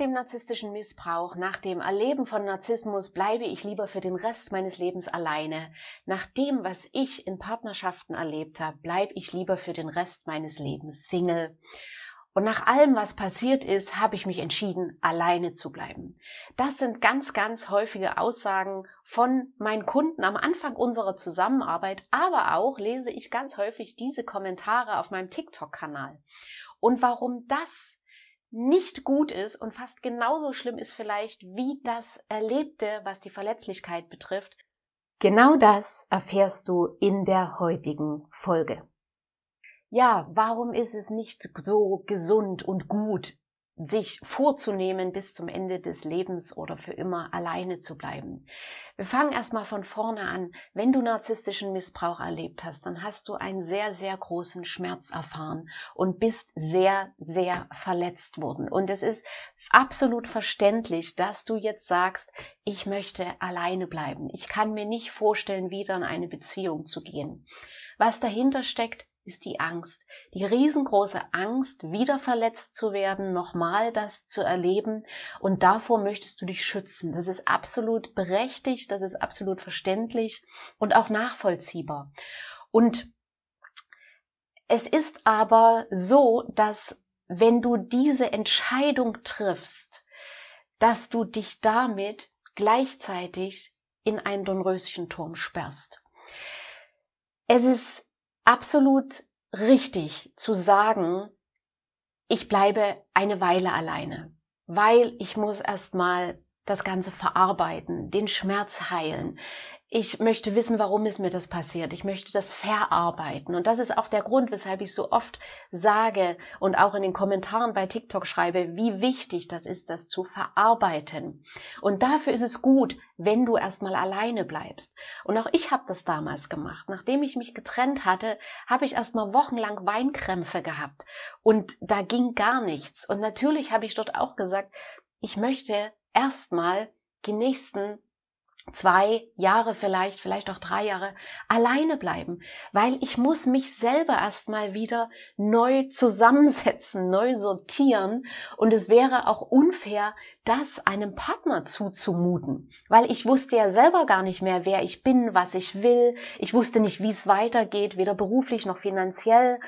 Dem narzisstischen Missbrauch, nach dem Erleben von Narzissmus bleibe ich lieber für den Rest meines Lebens alleine. Nach dem, was ich in Partnerschaften erlebt habe, bleibe ich lieber für den Rest meines Lebens Single. Und nach allem, was passiert ist, habe ich mich entschieden, alleine zu bleiben. Das sind ganz, ganz häufige Aussagen von meinen Kunden am Anfang unserer Zusammenarbeit, aber auch lese ich ganz häufig diese Kommentare auf meinem TikTok-Kanal. Und warum das nicht gut ist und fast genauso schlimm ist vielleicht wie das Erlebte, was die Verletzlichkeit betrifft. Genau das erfährst du in der heutigen Folge. Ja, warum ist es nicht so gesund und gut, sich vorzunehmen, bis zum Ende des Lebens oder für immer alleine zu bleiben. Wir fangen erstmal von vorne an. Wenn du narzisstischen Missbrauch erlebt hast, dann hast du einen sehr, sehr großen Schmerz erfahren und bist sehr, sehr verletzt worden. Und es ist absolut verständlich, dass du jetzt sagst, ich möchte alleine bleiben. Ich kann mir nicht vorstellen, wieder in eine Beziehung zu gehen. Was dahinter steckt, ist die Angst. Die riesengroße Angst, wieder verletzt zu werden, nochmal das zu erleben. Und davor möchtest du dich schützen. Das ist absolut berechtigt, das ist absolut verständlich und auch nachvollziehbar. Und es ist aber so, dass wenn du diese Entscheidung triffst, dass du dich damit gleichzeitig in einen Dornröschenturm sperrst. Es ist absolut richtig zu sagen, ich bleibe eine Weile alleine, weil ich muss erstmal das Ganze verarbeiten, den Schmerz heilen ich möchte wissen, warum ist mir das passiert. Ich möchte das verarbeiten. Und das ist auch der Grund, weshalb ich so oft sage und auch in den Kommentaren bei TikTok schreibe, wie wichtig das ist, das zu verarbeiten. Und dafür ist es gut, wenn du erstmal alleine bleibst. Und auch ich habe das damals gemacht. Nachdem ich mich getrennt hatte, habe ich erstmal wochenlang Weinkrämpfe gehabt. Und da ging gar nichts. Und natürlich habe ich dort auch gesagt, ich möchte erstmal die nächsten zwei Jahre vielleicht, vielleicht auch drei Jahre alleine bleiben, weil ich muss mich selber erstmal wieder neu zusammensetzen, neu sortieren. Und es wäre auch unfair, das einem Partner zuzumuten, weil ich wusste ja selber gar nicht mehr, wer ich bin, was ich will, ich wusste nicht, wie es weitergeht, weder beruflich noch finanziell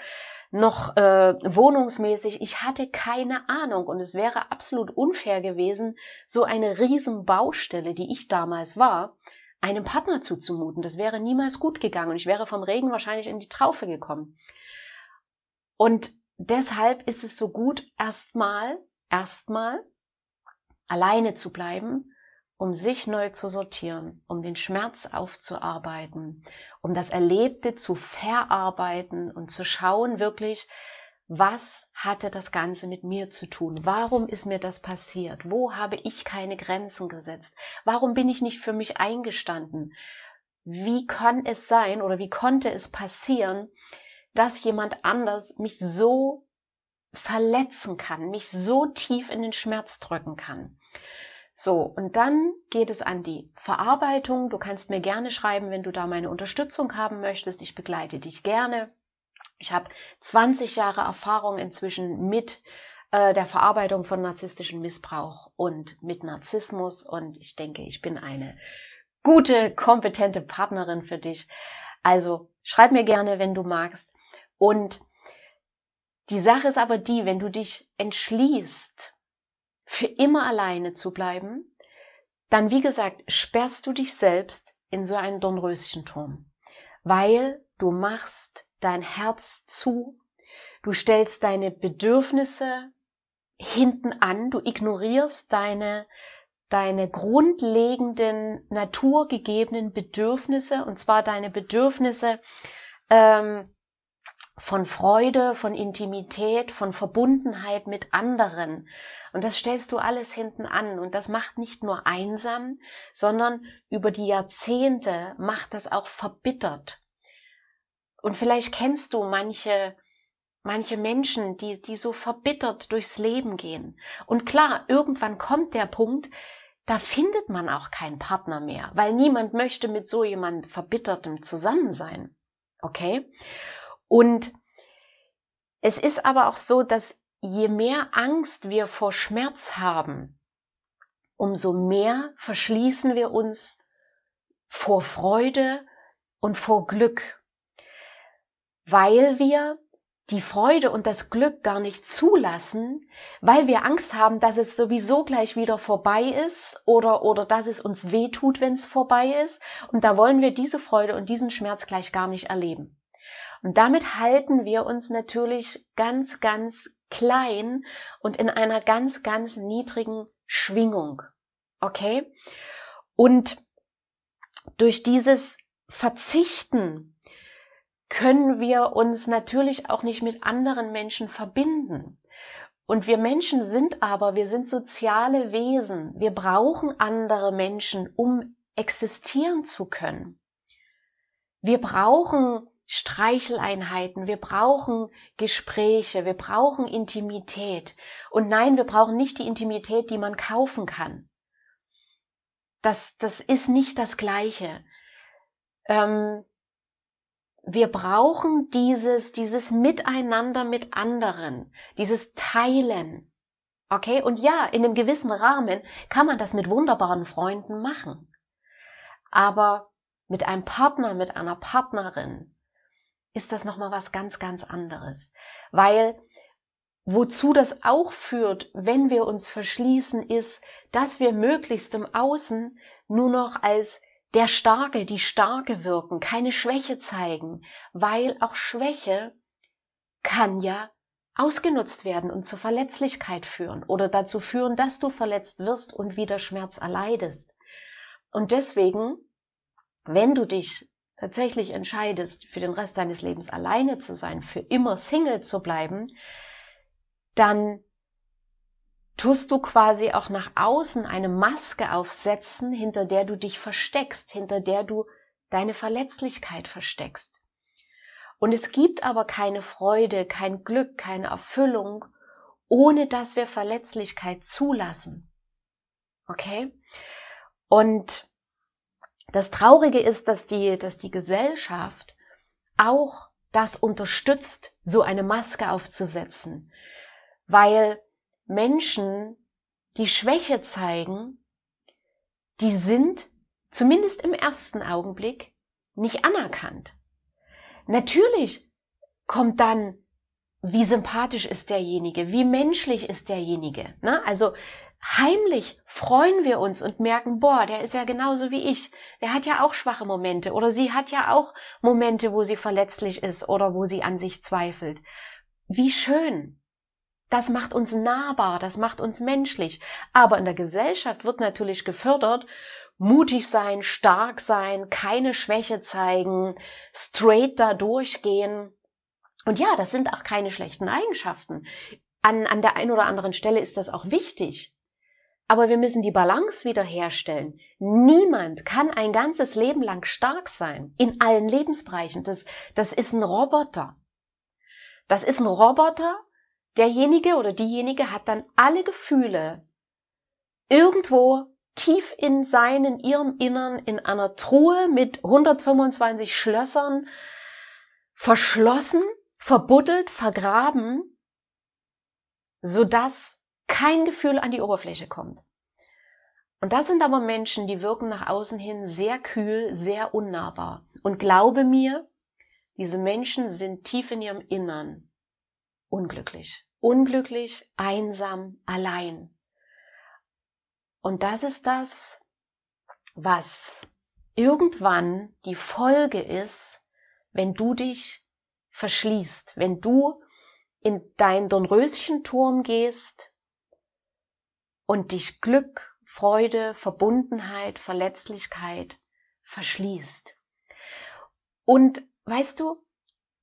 noch äh, wohnungsmäßig. Ich hatte keine Ahnung und es wäre absolut unfair gewesen, so eine riesen Baustelle, die ich damals war, einem Partner zuzumuten. Das wäre niemals gut gegangen und ich wäre vom Regen wahrscheinlich in die Traufe gekommen. Und deshalb ist es so gut, erstmal, erstmal alleine zu bleiben um sich neu zu sortieren, um den Schmerz aufzuarbeiten, um das Erlebte zu verarbeiten und zu schauen wirklich, was hatte das Ganze mit mir zu tun? Warum ist mir das passiert? Wo habe ich keine Grenzen gesetzt? Warum bin ich nicht für mich eingestanden? Wie kann es sein oder wie konnte es passieren, dass jemand anders mich so verletzen kann, mich so tief in den Schmerz drücken kann? So, und dann geht es an die Verarbeitung. Du kannst mir gerne schreiben, wenn du da meine Unterstützung haben möchtest. Ich begleite dich gerne. Ich habe 20 Jahre Erfahrung inzwischen mit äh, der Verarbeitung von narzisstischem Missbrauch und mit Narzissmus und ich denke, ich bin eine gute, kompetente Partnerin für dich. Also schreib mir gerne, wenn du magst. Und die Sache ist aber die, wenn du dich entschließt, für immer alleine zu bleiben, dann wie gesagt, sperrst du dich selbst in so einen Dornröschenturm, weil du machst dein Herz zu, du stellst deine Bedürfnisse hinten an, du ignorierst deine, deine grundlegenden naturgegebenen Bedürfnisse, und zwar deine Bedürfnisse ähm, von Freude, von Intimität, von Verbundenheit mit anderen. Und das stellst du alles hinten an. Und das macht nicht nur einsam, sondern über die Jahrzehnte macht das auch verbittert. Und vielleicht kennst du manche, manche Menschen, die, die so verbittert durchs Leben gehen. Und klar, irgendwann kommt der Punkt, da findet man auch keinen Partner mehr, weil niemand möchte mit so jemand Verbittertem zusammen sein. Okay? Und es ist aber auch so, dass je mehr Angst wir vor Schmerz haben, umso mehr verschließen wir uns vor Freude und vor Glück, weil wir die Freude und das Glück gar nicht zulassen, weil wir Angst haben, dass es sowieso gleich wieder vorbei ist oder, oder dass es uns weh tut, wenn es vorbei ist. Und da wollen wir diese Freude und diesen Schmerz gleich gar nicht erleben. Und damit halten wir uns natürlich ganz, ganz klein und in einer ganz, ganz niedrigen Schwingung. Okay? Und durch dieses Verzichten können wir uns natürlich auch nicht mit anderen Menschen verbinden. Und wir Menschen sind aber, wir sind soziale Wesen. Wir brauchen andere Menschen, um existieren zu können. Wir brauchen Streicheleinheiten, wir brauchen Gespräche, wir brauchen Intimität. Und nein, wir brauchen nicht die Intimität, die man kaufen kann. Das, das ist nicht das Gleiche. Ähm, wir brauchen dieses, dieses Miteinander mit anderen, dieses Teilen. Okay? Und ja, in einem gewissen Rahmen kann man das mit wunderbaren Freunden machen. Aber mit einem Partner, mit einer Partnerin, ist das nochmal was ganz, ganz anderes. Weil wozu das auch führt, wenn wir uns verschließen, ist, dass wir möglichst im Außen nur noch als der Starke, die Starke wirken, keine Schwäche zeigen, weil auch Schwäche kann ja ausgenutzt werden und zur Verletzlichkeit führen oder dazu führen, dass du verletzt wirst und wieder Schmerz erleidest. Und deswegen, wenn du dich tatsächlich entscheidest, für den Rest deines Lebens alleine zu sein, für immer Single zu bleiben, dann tust du quasi auch nach außen eine Maske aufsetzen, hinter der du dich versteckst, hinter der du deine Verletzlichkeit versteckst. Und es gibt aber keine Freude, kein Glück, keine Erfüllung, ohne dass wir Verletzlichkeit zulassen. Okay? Und das Traurige ist, dass die, dass die Gesellschaft auch das unterstützt, so eine Maske aufzusetzen, weil Menschen, die Schwäche zeigen, die sind zumindest im ersten Augenblick nicht anerkannt. Natürlich kommt dann, wie sympathisch ist derjenige, wie menschlich ist derjenige. Ne? Also heimlich freuen wir uns und merken, boah, der ist ja genauso wie ich. Der hat ja auch schwache Momente oder sie hat ja auch Momente, wo sie verletzlich ist oder wo sie an sich zweifelt. Wie schön. Das macht uns nahbar, das macht uns menschlich. Aber in der Gesellschaft wird natürlich gefördert, mutig sein, stark sein, keine Schwäche zeigen, straight da durchgehen. Und ja, das sind auch keine schlechten Eigenschaften. An, an der einen oder anderen Stelle ist das auch wichtig. Aber wir müssen die Balance wiederherstellen. Niemand kann ein ganzes Leben lang stark sein, in allen Lebensbereichen. Das, das ist ein Roboter. Das ist ein Roboter. Derjenige oder diejenige hat dann alle Gefühle irgendwo tief in seinen, ihrem Innern in einer Truhe mit 125 Schlössern verschlossen, verbuddelt, vergraben, sodass kein Gefühl an die Oberfläche kommt. Und das sind aber Menschen, die wirken nach außen hin sehr kühl, sehr unnahbar. Und glaube mir, diese Menschen sind tief in ihrem Innern unglücklich. Unglücklich, einsam, allein. Und das ist das, was irgendwann die Folge ist, wenn du dich verschließt, wenn du in dein Dornröschenturm gehst und dich Glück, Freude, Verbundenheit, Verletzlichkeit verschließt. Und weißt du,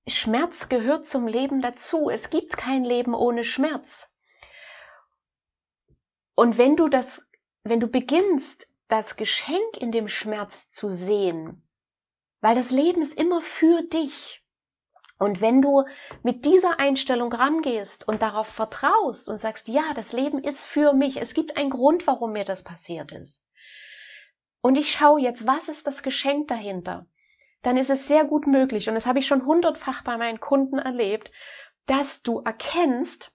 Schmerz gehört zum Leben dazu. Es gibt kein Leben ohne Schmerz. Und wenn du das, wenn du beginnst, das Geschenk in dem Schmerz zu sehen, weil das Leben ist immer für dich. Und wenn du mit dieser Einstellung rangehst und darauf vertraust und sagst, ja, das Leben ist für mich, es gibt einen Grund, warum mir das passiert ist. Und ich schaue jetzt, was ist das Geschenk dahinter? Dann ist es sehr gut möglich, und das habe ich schon hundertfach bei meinen Kunden erlebt, dass du erkennst,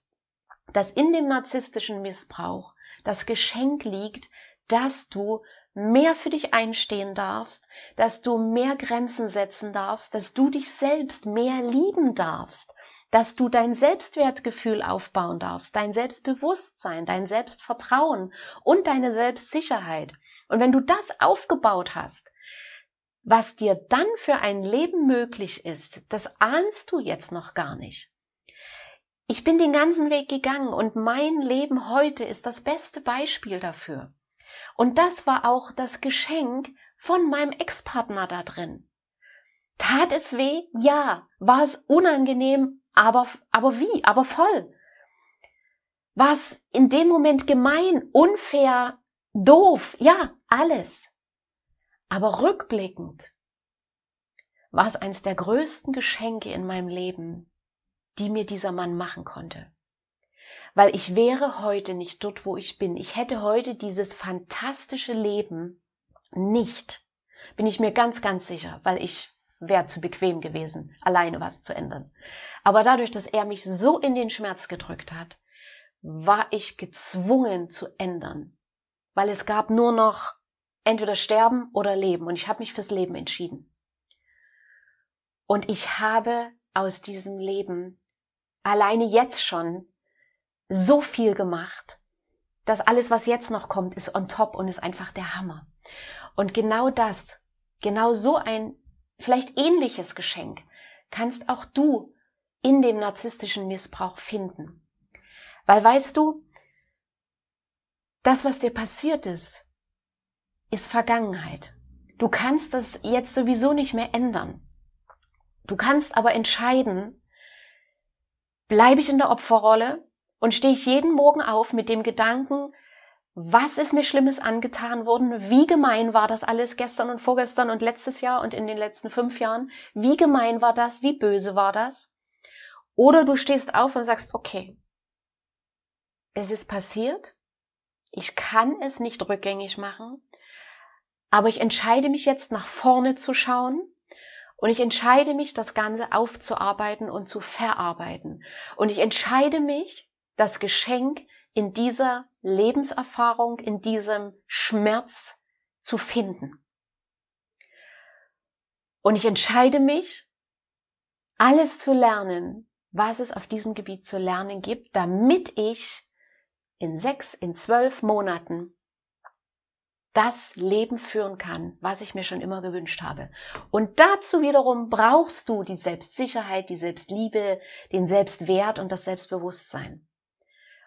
dass in dem narzisstischen Missbrauch das Geschenk liegt, dass du mehr für dich einstehen darfst, dass du mehr Grenzen setzen darfst, dass du dich selbst mehr lieben darfst, dass du dein Selbstwertgefühl aufbauen darfst, dein Selbstbewusstsein, dein Selbstvertrauen und deine Selbstsicherheit. Und wenn du das aufgebaut hast, was dir dann für ein Leben möglich ist, das ahnst du jetzt noch gar nicht. Ich bin den ganzen Weg gegangen und mein Leben heute ist das beste Beispiel dafür. Und das war auch das Geschenk von meinem Ex-Partner da drin. Tat es weh? Ja. War es unangenehm? Aber, aber wie? Aber voll. War es in dem Moment gemein, unfair, doof? Ja, alles. Aber rückblickend war es eines der größten Geschenke in meinem Leben, die mir dieser Mann machen konnte weil ich wäre heute nicht dort, wo ich bin. Ich hätte heute dieses fantastische Leben nicht. Bin ich mir ganz, ganz sicher, weil ich wäre zu bequem gewesen, alleine was zu ändern. Aber dadurch, dass er mich so in den Schmerz gedrückt hat, war ich gezwungen zu ändern, weil es gab nur noch entweder sterben oder leben und ich habe mich fürs Leben entschieden. Und ich habe aus diesem Leben alleine jetzt schon so viel gemacht, dass alles, was jetzt noch kommt, ist on top und ist einfach der Hammer. Und genau das, genau so ein vielleicht ähnliches Geschenk kannst auch du in dem narzisstischen Missbrauch finden. Weil weißt du, das, was dir passiert ist, ist Vergangenheit. Du kannst das jetzt sowieso nicht mehr ändern. Du kannst aber entscheiden, bleibe ich in der Opferrolle und stehe ich jeden Morgen auf mit dem Gedanken, was ist mir Schlimmes angetan worden? Wie gemein war das alles gestern und vorgestern und letztes Jahr und in den letzten fünf Jahren? Wie gemein war das? Wie böse war das? Oder du stehst auf und sagst, okay, es ist passiert. Ich kann es nicht rückgängig machen. Aber ich entscheide mich jetzt nach vorne zu schauen und ich entscheide mich, das Ganze aufzuarbeiten und zu verarbeiten. Und ich entscheide mich, das Geschenk in dieser Lebenserfahrung, in diesem Schmerz zu finden. Und ich entscheide mich, alles zu lernen, was es auf diesem Gebiet zu lernen gibt, damit ich in sechs, in zwölf Monaten das Leben führen kann, was ich mir schon immer gewünscht habe. Und dazu wiederum brauchst du die Selbstsicherheit, die Selbstliebe, den Selbstwert und das Selbstbewusstsein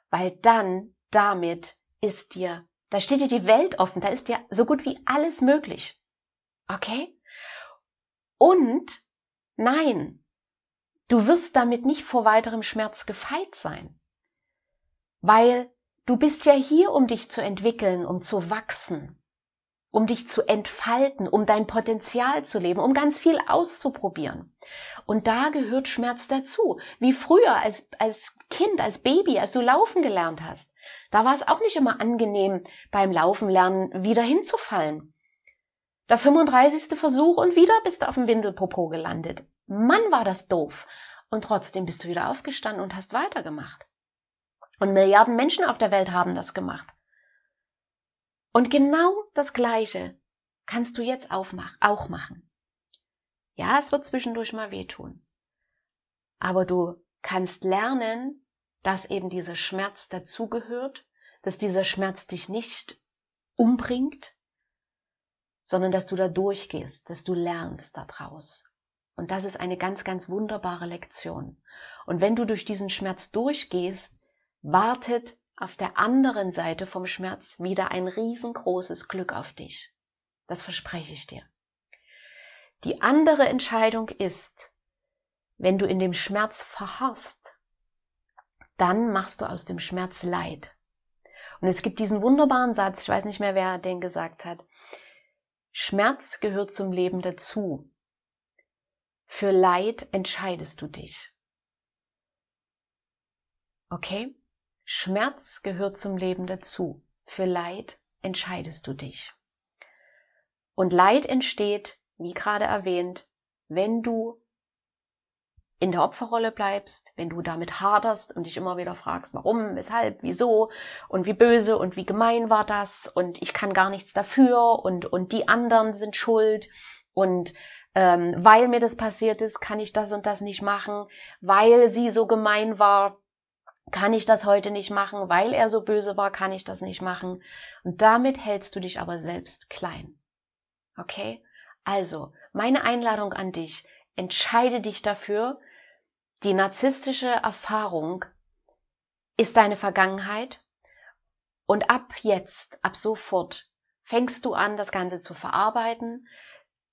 weil dann damit ist dir, da steht dir die Welt offen, da ist dir so gut wie alles möglich. Okay? Und nein, du wirst damit nicht vor weiterem Schmerz gefeit sein, weil du bist ja hier, um dich zu entwickeln, um zu wachsen, um dich zu entfalten, um dein Potenzial zu leben, um ganz viel auszuprobieren. Und da gehört Schmerz dazu. Wie früher als, als Kind, als Baby, als du laufen gelernt hast. Da war es auch nicht immer angenehm, beim Laufen lernen wieder hinzufallen. Der 35. Versuch und wieder bist du auf dem Windelpopo gelandet. Mann, war das doof. Und trotzdem bist du wieder aufgestanden und hast weitergemacht. Und Milliarden Menschen auf der Welt haben das gemacht. Und genau das Gleiche kannst du jetzt auch machen. Ja, es wird zwischendurch mal wehtun. Aber du kannst lernen, dass eben dieser Schmerz dazugehört, dass dieser Schmerz dich nicht umbringt, sondern dass du da durchgehst, dass du lernst daraus. Und das ist eine ganz, ganz wunderbare Lektion. Und wenn du durch diesen Schmerz durchgehst, wartet auf der anderen Seite vom Schmerz wieder ein riesengroßes Glück auf dich. Das verspreche ich dir. Die andere Entscheidung ist, wenn du in dem Schmerz verharrst, dann machst du aus dem Schmerz Leid. Und es gibt diesen wunderbaren Satz, ich weiß nicht mehr, wer den gesagt hat. Schmerz gehört zum Leben dazu. Für Leid entscheidest du dich. Okay? Schmerz gehört zum Leben dazu. Für Leid entscheidest du dich. Und Leid entsteht, wie gerade erwähnt, wenn du in der Opferrolle bleibst, wenn du damit haderst und dich immer wieder fragst, warum, weshalb, wieso und wie böse und wie gemein war das und ich kann gar nichts dafür und, und die anderen sind schuld und ähm, weil mir das passiert ist, kann ich das und das nicht machen, weil sie so gemein war, kann ich das heute nicht machen, weil er so böse war, kann ich das nicht machen. Und damit hältst du dich aber selbst klein. Okay? Also, meine Einladung an dich, entscheide dich dafür, die narzisstische Erfahrung ist deine Vergangenheit und ab jetzt, ab sofort, fängst du an, das Ganze zu verarbeiten,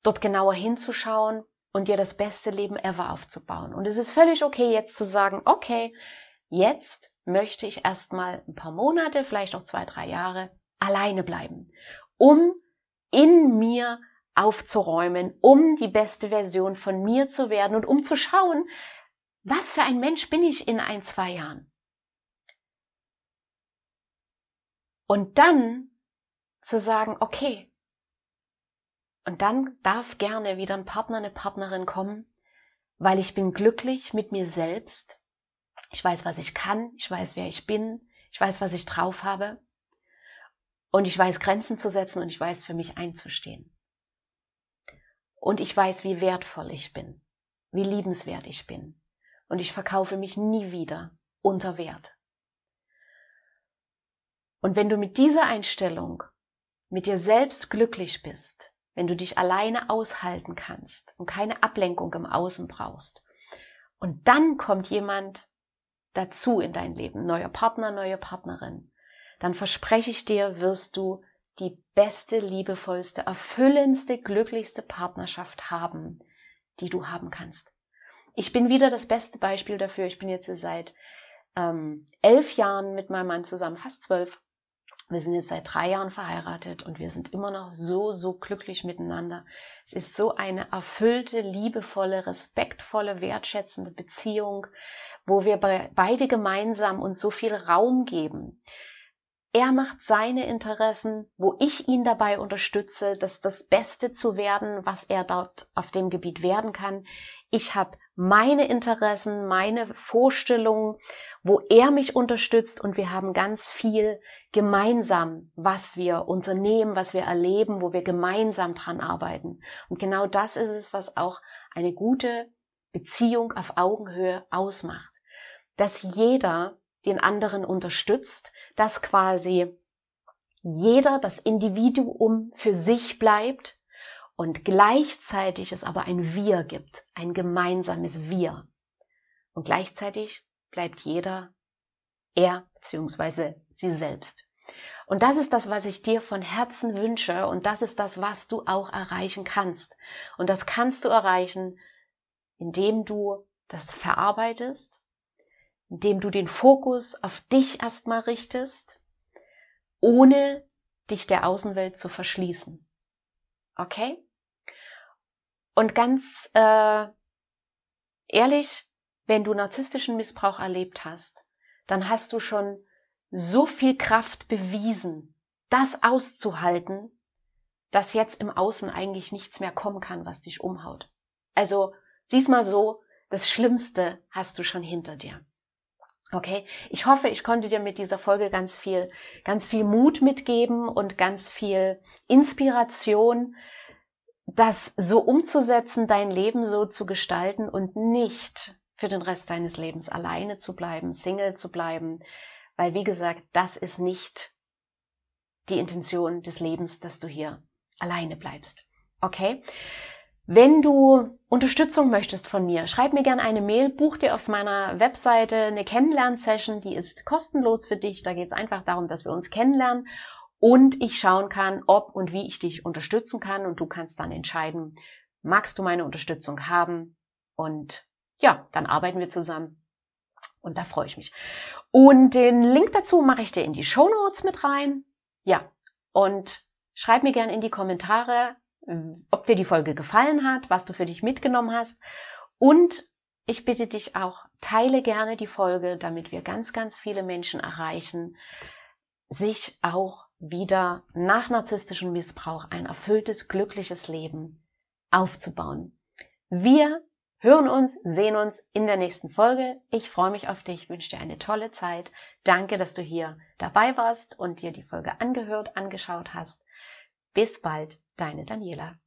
dort genauer hinzuschauen und dir das beste Leben ever aufzubauen. Und es ist völlig okay, jetzt zu sagen, okay, jetzt möchte ich erstmal ein paar Monate, vielleicht auch zwei, drei Jahre alleine bleiben, um in mir aufzuräumen, um die beste Version von mir zu werden und um zu schauen, was für ein Mensch bin ich in ein, zwei Jahren? Und dann zu sagen, okay, und dann darf gerne wieder ein Partner, eine Partnerin kommen, weil ich bin glücklich mit mir selbst. Ich weiß, was ich kann, ich weiß, wer ich bin, ich weiß, was ich drauf habe. Und ich weiß, Grenzen zu setzen und ich weiß, für mich einzustehen. Und ich weiß, wie wertvoll ich bin, wie liebenswert ich bin und ich verkaufe mich nie wieder unter Wert. Und wenn du mit dieser Einstellung mit dir selbst glücklich bist, wenn du dich alleine aushalten kannst und keine Ablenkung im Außen brauchst, und dann kommt jemand dazu in dein Leben, neuer Partner, neue Partnerin, dann verspreche ich dir, wirst du die beste, liebevollste, erfüllendste, glücklichste Partnerschaft haben, die du haben kannst ich bin wieder das beste Beispiel dafür. Ich bin jetzt seit ähm, elf Jahren mit meinem Mann zusammen, fast zwölf. Wir sind jetzt seit drei Jahren verheiratet und wir sind immer noch so, so glücklich miteinander. Es ist so eine erfüllte, liebevolle, respektvolle, wertschätzende Beziehung, wo wir beide gemeinsam uns so viel Raum geben. Er macht seine Interessen, wo ich ihn dabei unterstütze, das das Beste zu werden, was er dort auf dem Gebiet werden kann. Ich habe meine Interessen, meine Vorstellungen, wo er mich unterstützt und wir haben ganz viel gemeinsam, was wir unternehmen, was wir erleben, wo wir gemeinsam dran arbeiten. Und genau das ist es, was auch eine gute Beziehung auf Augenhöhe ausmacht. Dass jeder den anderen unterstützt, dass quasi jeder das Individuum für sich bleibt und gleichzeitig es aber ein Wir gibt, ein gemeinsames Wir. Und gleichzeitig bleibt jeder er bzw. sie selbst. Und das ist das, was ich dir von Herzen wünsche und das ist das, was du auch erreichen kannst. Und das kannst du erreichen, indem du das verarbeitest, indem du den Fokus auf dich erstmal richtest, ohne dich der Außenwelt zu verschließen. Okay? Und ganz äh, ehrlich, wenn du narzisstischen Missbrauch erlebt hast, dann hast du schon so viel Kraft bewiesen, das auszuhalten, dass jetzt im Außen eigentlich nichts mehr kommen kann, was dich umhaut. Also sieh's mal so, das Schlimmste hast du schon hinter dir. Okay, ich hoffe, ich konnte dir mit dieser Folge ganz viel, ganz viel Mut mitgeben und ganz viel Inspiration, das so umzusetzen, dein Leben so zu gestalten und nicht für den Rest deines Lebens alleine zu bleiben, Single zu bleiben, weil wie gesagt, das ist nicht die Intention des Lebens, dass du hier alleine bleibst. Okay? Wenn du Unterstützung möchtest von mir, schreib mir gerne eine Mail, buch dir auf meiner Webseite eine Kennenlern-Session, die ist kostenlos für dich. Da geht es einfach darum, dass wir uns kennenlernen und ich schauen kann, ob und wie ich dich unterstützen kann und du kannst dann entscheiden, magst du meine Unterstützung haben und ja, dann arbeiten wir zusammen und da freue ich mich. Und den Link dazu mache ich dir in die Show Notes mit rein. Ja, und schreib mir gerne in die Kommentare, ob dir die Folge gefallen hat, was du für dich mitgenommen hast. Und ich bitte dich auch, teile gerne die Folge, damit wir ganz, ganz viele Menschen erreichen, sich auch wieder nach narzisstischem Missbrauch ein erfülltes, glückliches Leben aufzubauen. Wir hören uns, sehen uns in der nächsten Folge. Ich freue mich auf dich, wünsche dir eine tolle Zeit. Danke, dass du hier dabei warst und dir die Folge angehört, angeschaut hast. Bis bald, deine Daniela.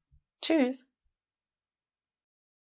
Tschüss.